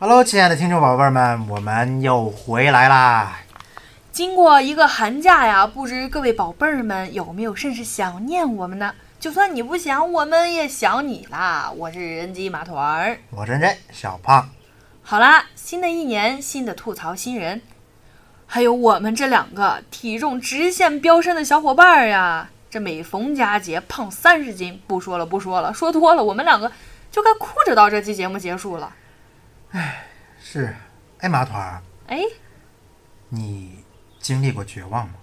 Hello，亲爱的听众宝贝们，我们又回来啦！经过一个寒假呀，不知各位宝贝儿们有没有甚是想念我们呢？就算你不想，我们也想你啦！我是人机马团儿，我真真小胖，好啦，新的一年，新的吐槽新人，还有我们这两个体重直线飙升的小伙伴儿呀！这每逢佳节胖三十斤，不说了不说了，说多了我们两个就该哭着到这期节目结束了。是，哎，马团儿，哎，你经历过绝望吗？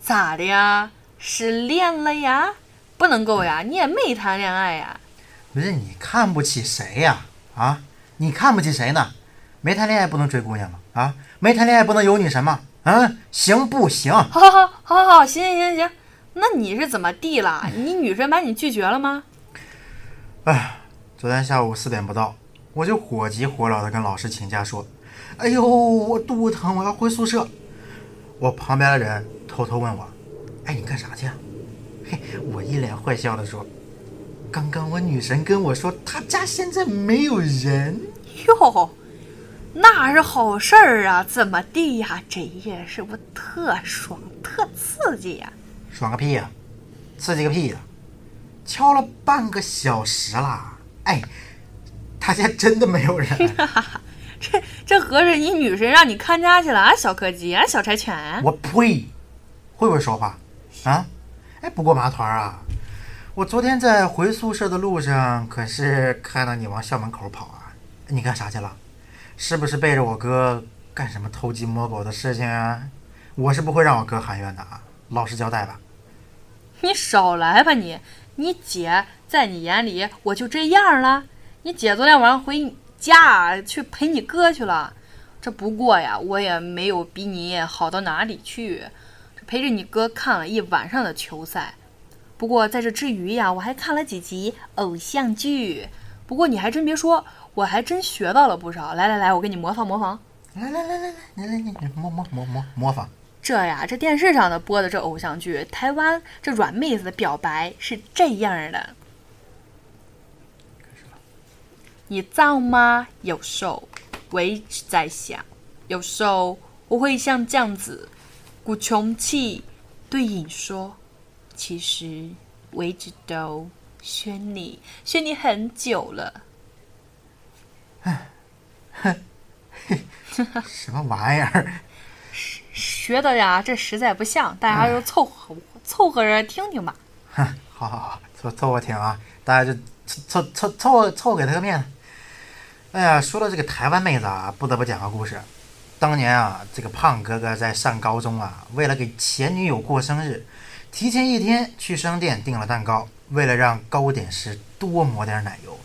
咋的呀？失恋了呀？不能够呀！你也没谈恋爱呀？不是你看不起谁呀？啊，你看不起谁呢？没谈恋爱不能追姑娘吗？啊，没谈恋爱不能有女神吗？啊，行不行？好好好好好，行行行行，那你是怎么地了？你女神把你拒绝了吗？哎，昨天下午四点不到，我就火急火燎的跟老师请假说：“哎呦，我肚子疼，我要回宿舍。”我旁边的人偷偷问我：“哎，你干啥去啊？”嘿，我一脸坏笑的说：“刚刚我女神跟我说，她家现在没有人。哟，那是好事儿啊！怎么地呀？这夜是不是特爽、特刺激呀？爽个屁呀、刺激个屁呀、敲了半个小时啦！哎，他家真的没有人。这这合着你女神让你看家去了啊，小柯基啊，小柴犬？我呸！会不会说话啊？哎，不过麻团儿啊，我昨天在回宿舍的路上，可是看到你往校门口跑啊！你干啥去了？是不是背着我哥干什么偷鸡摸狗的事情啊？我是不会让我哥喊冤的啊！老实交代吧。你少来吧你！你姐在你眼里我就这样了？你姐昨天晚上回家去陪你哥去了，这不过呀，我也没有比你好到哪里去，这陪着你哥看了一晚上的球赛。不过在这之余呀，我还看了几集偶像剧。不过你还真别说，我还真学到了不少。来来来，我给你模仿模仿。来来来来来，来来你你模模模模模仿。这呀，这电视上的播的这偶像剧，台湾这软妹子的表白是这样的：你知道吗？有时候我一直在想，有时候我会像这样子鼓穷气对影说，其实我一直都选你，选你很久了。什么玩意儿？学的呀，这实在不像，大家就凑合凑合着听听吧。哼，好好好，凑凑合听啊，大家就凑凑凑凑合凑合给他个面子。哎呀，说到这个台湾妹子啊，不得不讲个故事。当年啊，这个胖哥哥在上高中啊，为了给前女友过生日，提前一天去商店订了蛋糕。为了让糕点师多抹点奶油，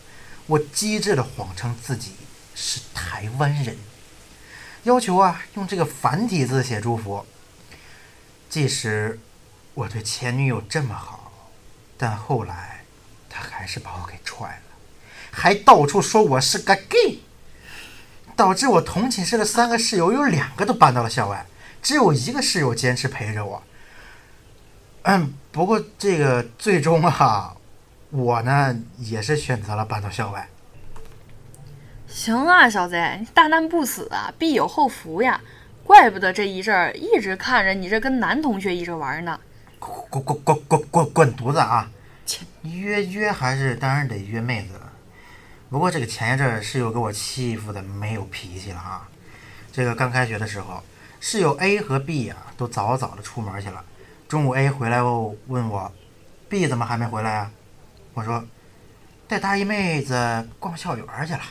我机智的谎称自己是台湾人，要求啊用这个繁体字写祝福。即使我对前女友这么好，但后来她还是把我给踹了，还到处说我是个 gay，导致我同寝室的三个室友有两个都搬到了校外，只有一个室友坚持陪着我。嗯，不过这个最终啊，我呢也是选择了搬到校外。行啊，小子，你大难不死啊，必有后福呀！怪不得这一阵儿一直看着你这跟男同学一直玩呢。滚滚滚滚滚滚犊子啊！约约还是当然得约妹子了。不过这个前一阵室友给我欺负的没有脾气了啊。这个刚开学的时候，室友 A 和 B 呀、都早早的出门去了。中午 A 回来后问我，B 怎么还没回来啊？我说带大一妹子逛校园去了。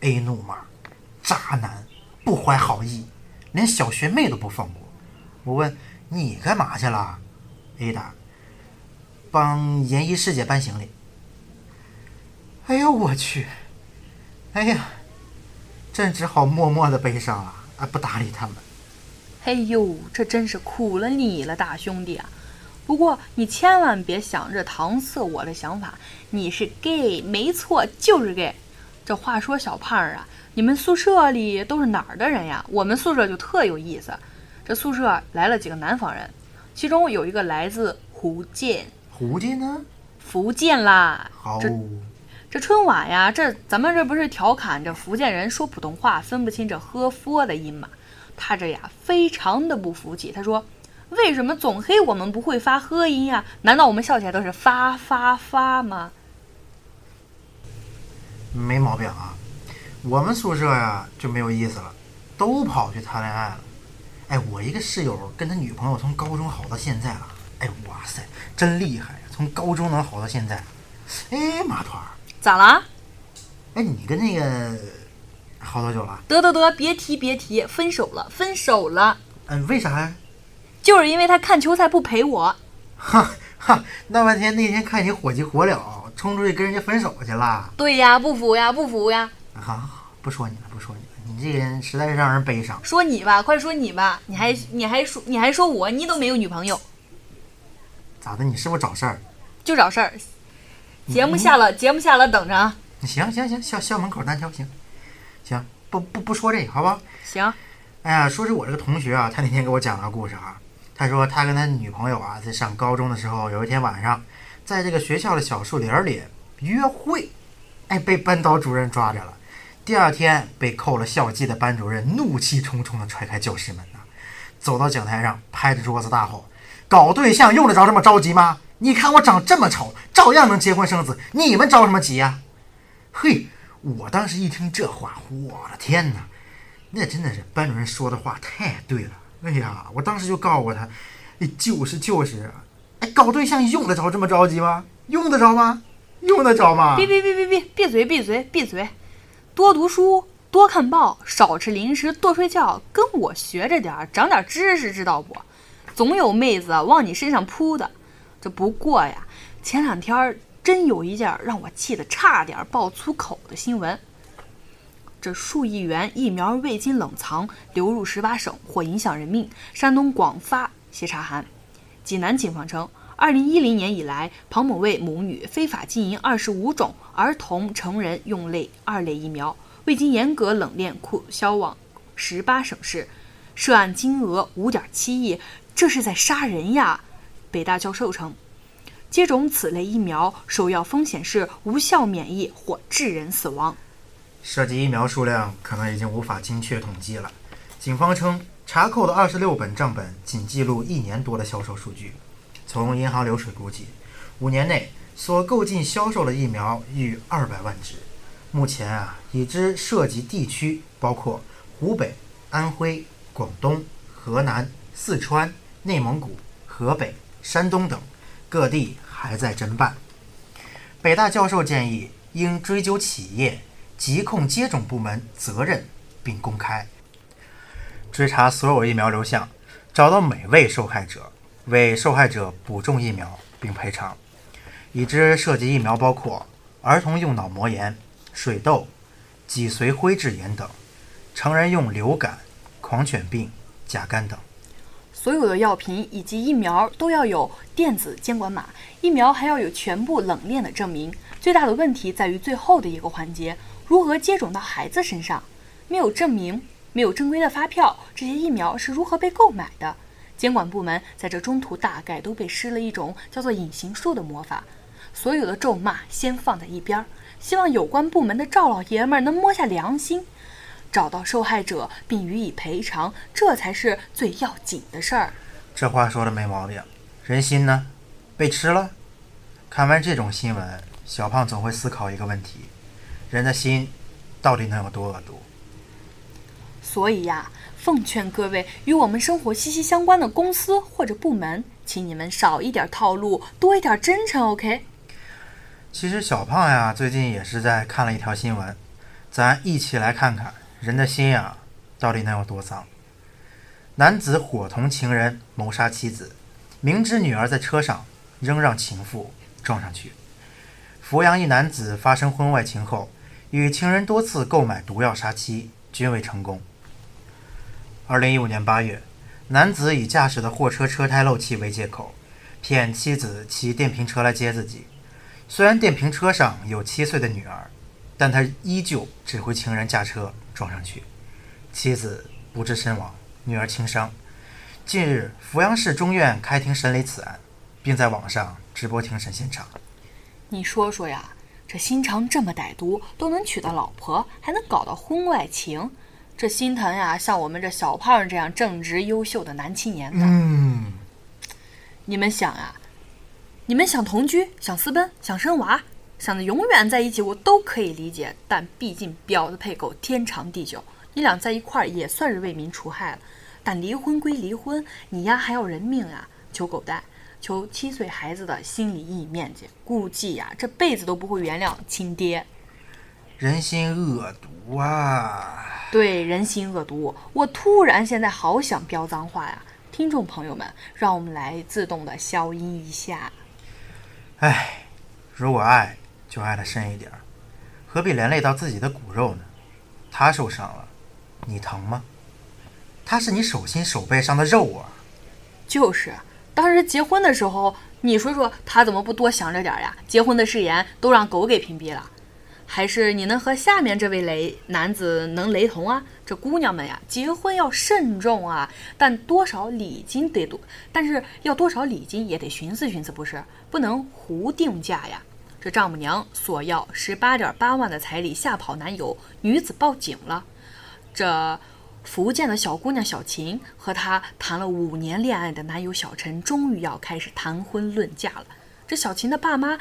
A 怒骂：渣男，不怀好意，连小学妹都不放过。我问你干嘛去了？A 答：帮研一师姐搬行李。哎呦我去！哎呀，朕只好默默的悲伤了，啊，不搭理他们。哎呦，这真是苦了你了，大兄弟啊！不过你千万别想着搪塞我的想法，你是 gay，没错，就是 gay。这话说小胖儿啊，你们宿舍里都是哪儿的人呀？我们宿舍就特有意思，这宿舍来了几个南方人，其中有一个来自福建，福建呢？福建啦。好，这这春晚呀，这咱们这不是调侃这福建人说普通话分不清这喝佛的音吗？他这呀非常的不服气，他说：“为什么总黑我们不会发呵音呀？难道我们笑起来都是发发发吗？”没毛病啊，我们宿舍呀就没有意思了，都跑去谈恋爱了。哎，我一个室友跟他女朋友从高中好到现在了。哎，哇塞，真厉害呀！从高中能好到现在。哎，马团儿，咋了？哎，你跟那个好多久了？得得得，别提别提，分手了，分手了，嗯，为啥呀？就是因为他看球赛不陪我。哈哈，闹半天那天看你火急火燎，冲出去跟人家分手去了。对呀，不服呀，不服呀！啊，不说你了，不说你了，你这个人实在是让人悲伤。说你吧，快说你吧，你还你还说你还说我，你都没有女朋友，咋的？你是不是找事儿？就找事儿。节目下了，节目下了，等着啊。行行行，校校门口单挑，行行，不不不说这个，好不好？行，哎呀，说是我这个同学啊，他那天给我讲个故事啊。他说他跟他女朋友啊，在上高中的时候，有一天晚上，在这个学校的小树林里约会，哎，被班导主任抓着了。第二天被扣了校纪的班主任怒气冲冲地踹开教室门呐，走到讲台上，拍着桌子大吼：“搞对象用得着这么着急吗？你看我长这么丑，照样能结婚生子，你们着什么急呀？”嘿，我当时一听这话，我的天哪，那真的是班主任说的话太对了。哎呀，我当时就告诉他，就是就是，哎，搞对象用得着这么着急吗？用得着吗？用得着吗？别别别别别闭嘴闭嘴闭嘴，多读书，多看报，少吃零食，多睡觉，跟我学着点，长点知识，知道不？总有妹子往你身上扑的。这不过呀，前两天真有一件让我气得差点爆粗口的新闻。这数亿元疫苗未经冷藏流入十八省，或影响人命。山东广发协查函。济南警方称，二零一零年以来，庞某卫母女非法经营二十五种儿童、成人用类二类疫苗，未经严格冷链库销往十八省市，涉案金额五点七亿，这是在杀人呀！北大教授称，接种此类疫苗首要风险是无效免疫或致人死亡。涉及疫苗数量可能已经无法精确统计了。警方称，查扣的二十六本账本仅记录一年多的销售数据。从银行流水估计，五年内所购进销售的疫苗逾二百万支。目前啊，已知涉及地区包括湖北、安徽、广东、河南、四川、内蒙古、河北、山东等，各地还在侦办。北大教授建议，应追究企业。疾控接种部门责任，并公开追查所有疫苗流向，找到每位受害者，为受害者补种疫苗并赔偿。已知涉及疫苗包括儿童用脑膜炎、水痘、脊髓灰质炎等；成人用流感、狂犬病、甲肝等。所有的药品以及疫苗都要有电子监管码，疫苗还要有全部冷链的证明。最大的问题在于最后的一个环节。如何接种到孩子身上？没有证明，没有正规的发票，这些疫苗是如何被购买的？监管部门在这中途大概都被施了一种叫做“隐形术”的魔法。所有的咒骂先放在一边，希望有关部门的赵老爷们能摸下良心，找到受害者并予以赔偿，这才是最要紧的事儿。这话说的没毛病。人心呢？被吃了？看完这种新闻，小胖总会思考一个问题。人的心到底能有多恶毒？所以呀，奉劝各位与我们生活息息相关的公司或者部门，请你们少一点套路，多一点真诚。OK？其实小胖呀，最近也是在看了一条新闻，咱一起来看看人的心呀，到底能有多脏？男子伙同情人谋杀妻子，明知女儿在车上，仍让情妇撞上去。阜阳一男子发生婚外情后。与情人多次购买毒药杀妻，均未成功。二零一五年八月，男子以驾驶的货车车胎漏气为借口，骗妻子骑电瓶车来接自己。虽然电瓶车上有七岁的女儿，但他依旧指挥情人驾车撞上去，妻子不治身亡，女儿轻伤。近日，阜阳市中院开庭审理此案，并在网上直播庭审现场。你说说呀？这心肠这么歹毒，都能娶到老婆，还能搞到婚外情，这心疼呀！像我们这小胖这样正直优秀的男青年的。嗯，你们想啊，你们想同居，想私奔，想生娃，想着永远在一起，我都可以理解。但毕竟婊子配狗，天长地久，你俩在一块儿也算是为民除害了。但离婚归离婚，你丫还要人命啊！求狗蛋，求七岁孩子的心理阴影面积，估计呀这辈子都不会原谅亲爹。人心恶毒啊！对，人心恶毒。我突然现在好想飙脏话呀！听众朋友们，让我们来自动的消音一下。唉，如果爱，就爱得深一点，何必连累到自己的骨肉呢？他受伤了，你疼吗？他是你手心手背上的肉啊！就是，当时结婚的时候，你说说他怎么不多想着点呀？结婚的誓言都让狗给屏蔽了，还是你能和下面这位雷男子能雷同啊？这姑娘们呀，结婚要慎重啊，但多少礼金得多，但是要多少礼金也得寻思寻思，不是？不能胡定价呀！这丈母娘索要十八点八万的彩礼吓跑男友，女子报警了。这福建的小姑娘小琴和她谈了五年恋爱的男友小陈，终于要开始谈婚论嫁了。这小琴的爸妈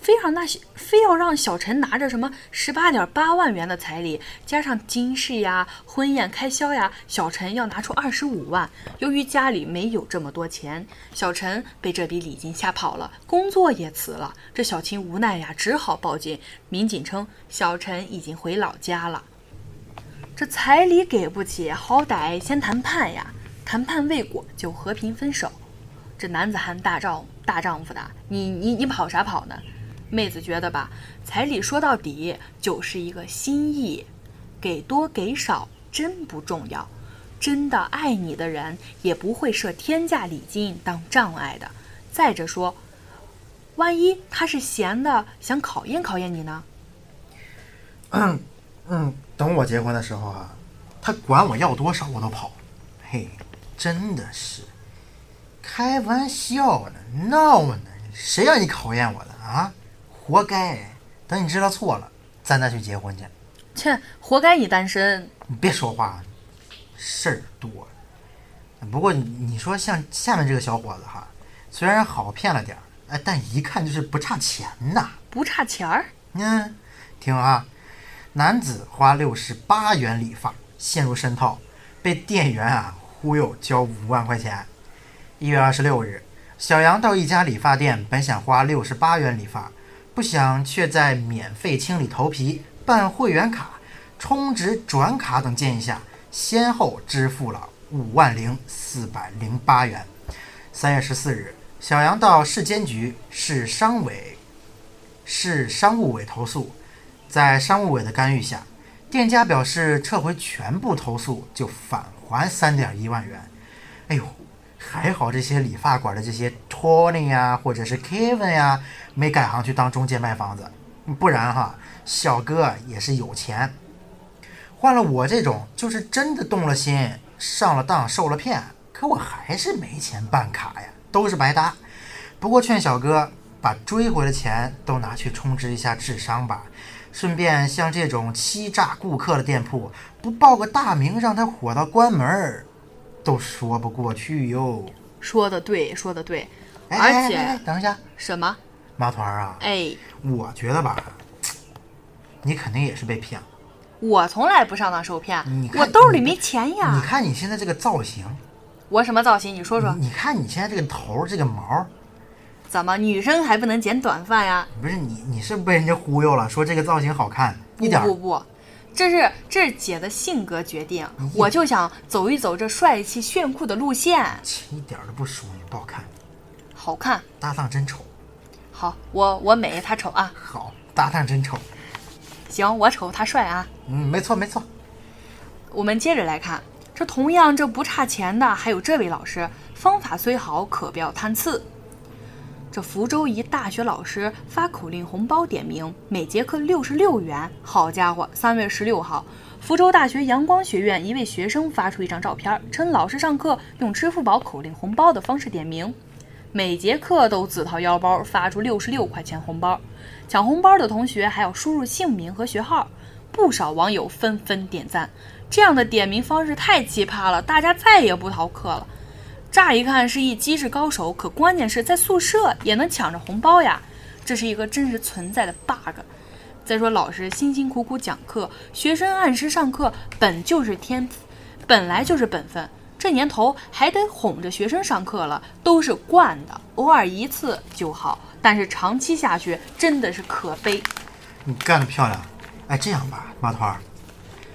非让那非要让小陈拿着什么十八点八万元的彩礼，加上金饰呀、婚宴开销呀，小陈要拿出二十五万。由于家里没有这么多钱，小陈被这笔礼金吓跑了，工作也辞了。这小琴无奈呀，只好报警。民警称，小陈已经回老家了。这彩礼给不起，好歹先谈判呀。谈判未果就和平分手。这男子汉大丈大丈夫的，你你你跑啥跑呢？妹子觉得吧，彩礼说到底就是一个心意，给多给少真不重要。真的爱你的人也不会设天价礼金当障碍的。再者说，万一他是闲的，想考验考验你呢？嗯嗯，等我结婚的时候啊，他管我要多少我都跑。嘿，真的是，开玩笑呢，闹呢，谁让你考验我的啊？活该！等你知道错了，咱再去结婚去。切，活该你单身。你别说话，事儿多。不过你你说像下面这个小伙子哈，虽然好骗了点儿，哎，但一看就是不差钱呐。不差钱儿。嗯，听啊，男子花六十八元理发，陷入深套，被店员啊忽悠交五万块钱。一月二十六日，小杨到一家理发店，本想花六十八元理发，不想却在免费清理头皮、办会员卡、充值、转卡等建议下，先后支付了五万零四百零八元。三月十四日，小杨到市监局、市商委。市商务委投诉，在商务委的干预下，店家表示撤回全部投诉，就返还三点一万元。哎呦，还好这些理发馆的这些 Tony 呀，或者是 Kevin 呀，没改行去当中介卖房子，不然哈，小哥也是有钱。换了我这种，就是真的动了心，上了当，受了骗，可我还是没钱办卡呀，都是白搭。不过劝小哥。把追回的钱都拿去充值一下智商吧，顺便像这种欺诈顾客的店铺，不报个大名让他火到关门儿，都说不过去哟。说的对，说的对，哎而且哎哎等一下，什么？马团儿啊，哎，我觉得吧，你肯定也是被骗了。我从来不上当受骗你，看我兜里没钱呀你呀。看你现在这个造型，我什么造型？你说说，你看你现在这个头这个毛，怎么女生还不能剪短发呀？不是你你是被人家忽悠了，说这个造型好看，一点不不不，这是这是姐的性格决定，嗯我就想走一走这帅气炫酷的路线，一点儿都不淑女，不好看，好看。搭档真丑。好，我我美，他丑啊。好，搭档真丑。行，我丑，他帅啊。嗯，没错没错。我们接着来看，这同样这不差钱的还有这位老师，方法虽好，可不要贪次。这福州一大学老师发口令红包点名，每节课六十六元。好家伙，三月十六号，福州大学阳光学院一位学生发出一张照片，称老师上课用支付宝口令红包的方式点名。每节课都自掏腰包发出六十六块钱红包。抢红包的同学还要输入姓名和学号，不少网友纷纷点赞。这样的点名方式太奇葩了，大家再也不逃课了。乍一看是一机智高手，可关键是在宿舍也能抢着红包呀，这是一个真实存在的 bug。再说老师辛辛苦苦讲课，学生按时上课，本就是天，本来就是本分。这年头还得哄着学生上课了，都是惯的，偶尔一次就好，但是长期下去真的是可悲。你干得漂亮！哎，这样吧，马团儿，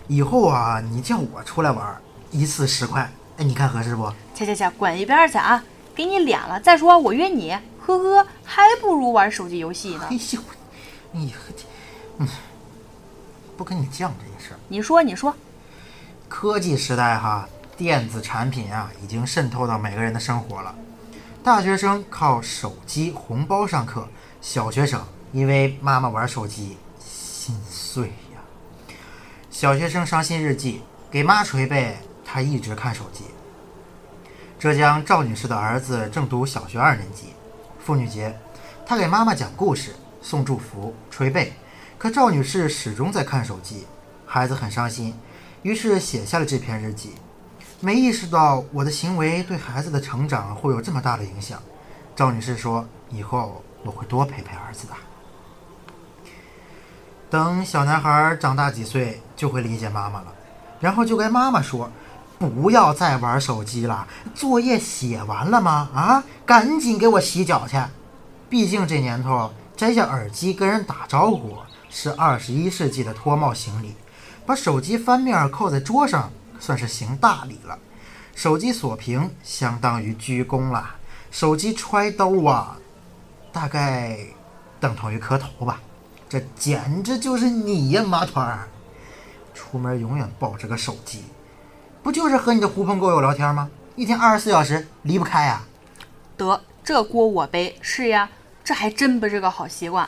以后啊，你叫我出来玩，一次十块，哎，你看合适不？去去去，滚一边去啊！给你脸了。再说我约你，呵呵，还不如玩手机游戏呢哎。呦，你和嗯，不跟你犟这件事儿。你说，你说，科技时代哈，电子产品啊已经渗透到每个人的生活了。大学生靠手机红包上课，小学生因为妈妈玩手机心碎呀。小学生伤心日记，给妈捶背，他一直看手机。浙江赵女士的儿子正读小学二年级，妇女节，她给妈妈讲故事、送祝福、捶背，可赵女士始终在看手机，孩子很伤心，于是写下了这篇日记。没意识到我的行为对孩子的成长会有这么大的影响。赵女士说：“以后我会多陪陪儿子的。”等小男孩长大几岁，就会理解妈妈了，然后就该妈妈说：“不要再玩手机了，作业写完了吗？啊，赶紧给我洗脚去。”毕竟这年头，摘下耳机跟人打招呼是二十一世纪的脱帽行礼，把手机翻面扣在桌上算是行大礼了，手机锁屏相当于鞠躬了，手机揣兜啊，大概等同于磕头吧。这简直就是你呀，马团儿！出门永远抱着个手机，不就是和你的狐朋狗友聊天吗？一天二十四小时离不开呀、得这锅我背。是呀，这还真不是个好习惯。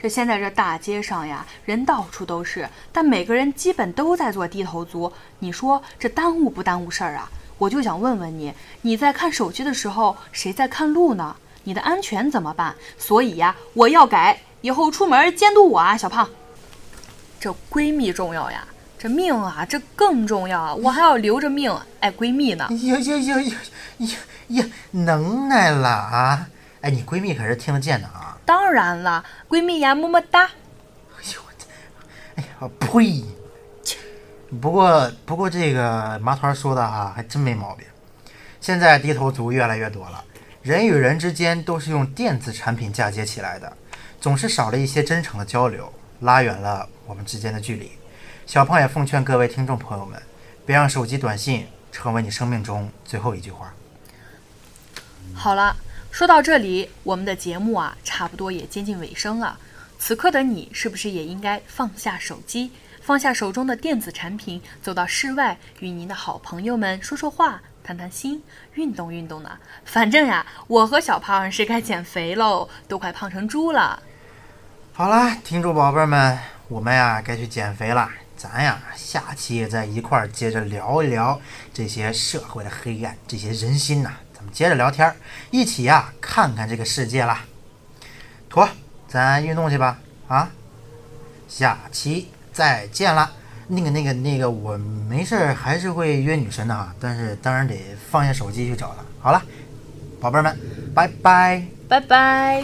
这现在这大街上呀，人到处都是，但每个人基本都在做低头族。你说这耽误不耽误事儿啊？我就想问问你，你在看手机的时候，谁在看路呢？你的安全怎么办？所以呀，我要改，以后出门监督我啊，小胖。这闺蜜重要呀，这命啊，这更重要啊！我还要留着命爱闺蜜呢。呀呀呀呀呀呀！能耐了啊！哎，你闺蜜可是听得见的啊！当然了，闺蜜呀，么么哒。哎呦我这，哎呀呸！不过不过这个麻团说的哈、还真没毛病。现在低头族越来越多了，人与人之间都是用电子产品嫁接起来的，总是少了一些真诚的交流，拉远了我们之间的距离。小胖也奉劝各位听众朋友们，别让手机短信成为你生命中最后一句话。好了，说到这里，我们的节目啊，差不多也接近尾声了。此刻的你，是不是也应该放下手机，放下手中的电子产品，走到室外，与您的好朋友们说说话、谈谈心、运动运动呢？反正呀，我和小胖是该减肥喽，都快胖成猪了。好啦，听众宝贝们，我们呀该去减肥了。咱呀下期再一块儿接着聊一聊这些社会的黑暗，这些人心呐、咱们接着聊天，一起呀看看这个世界啦。妥，咱运动去吧啊！下期再见啦。那个、那个、那个，我没事还是会约女神的啊，但是当然得放下手机去找她。好了，宝贝们，拜拜。拜拜。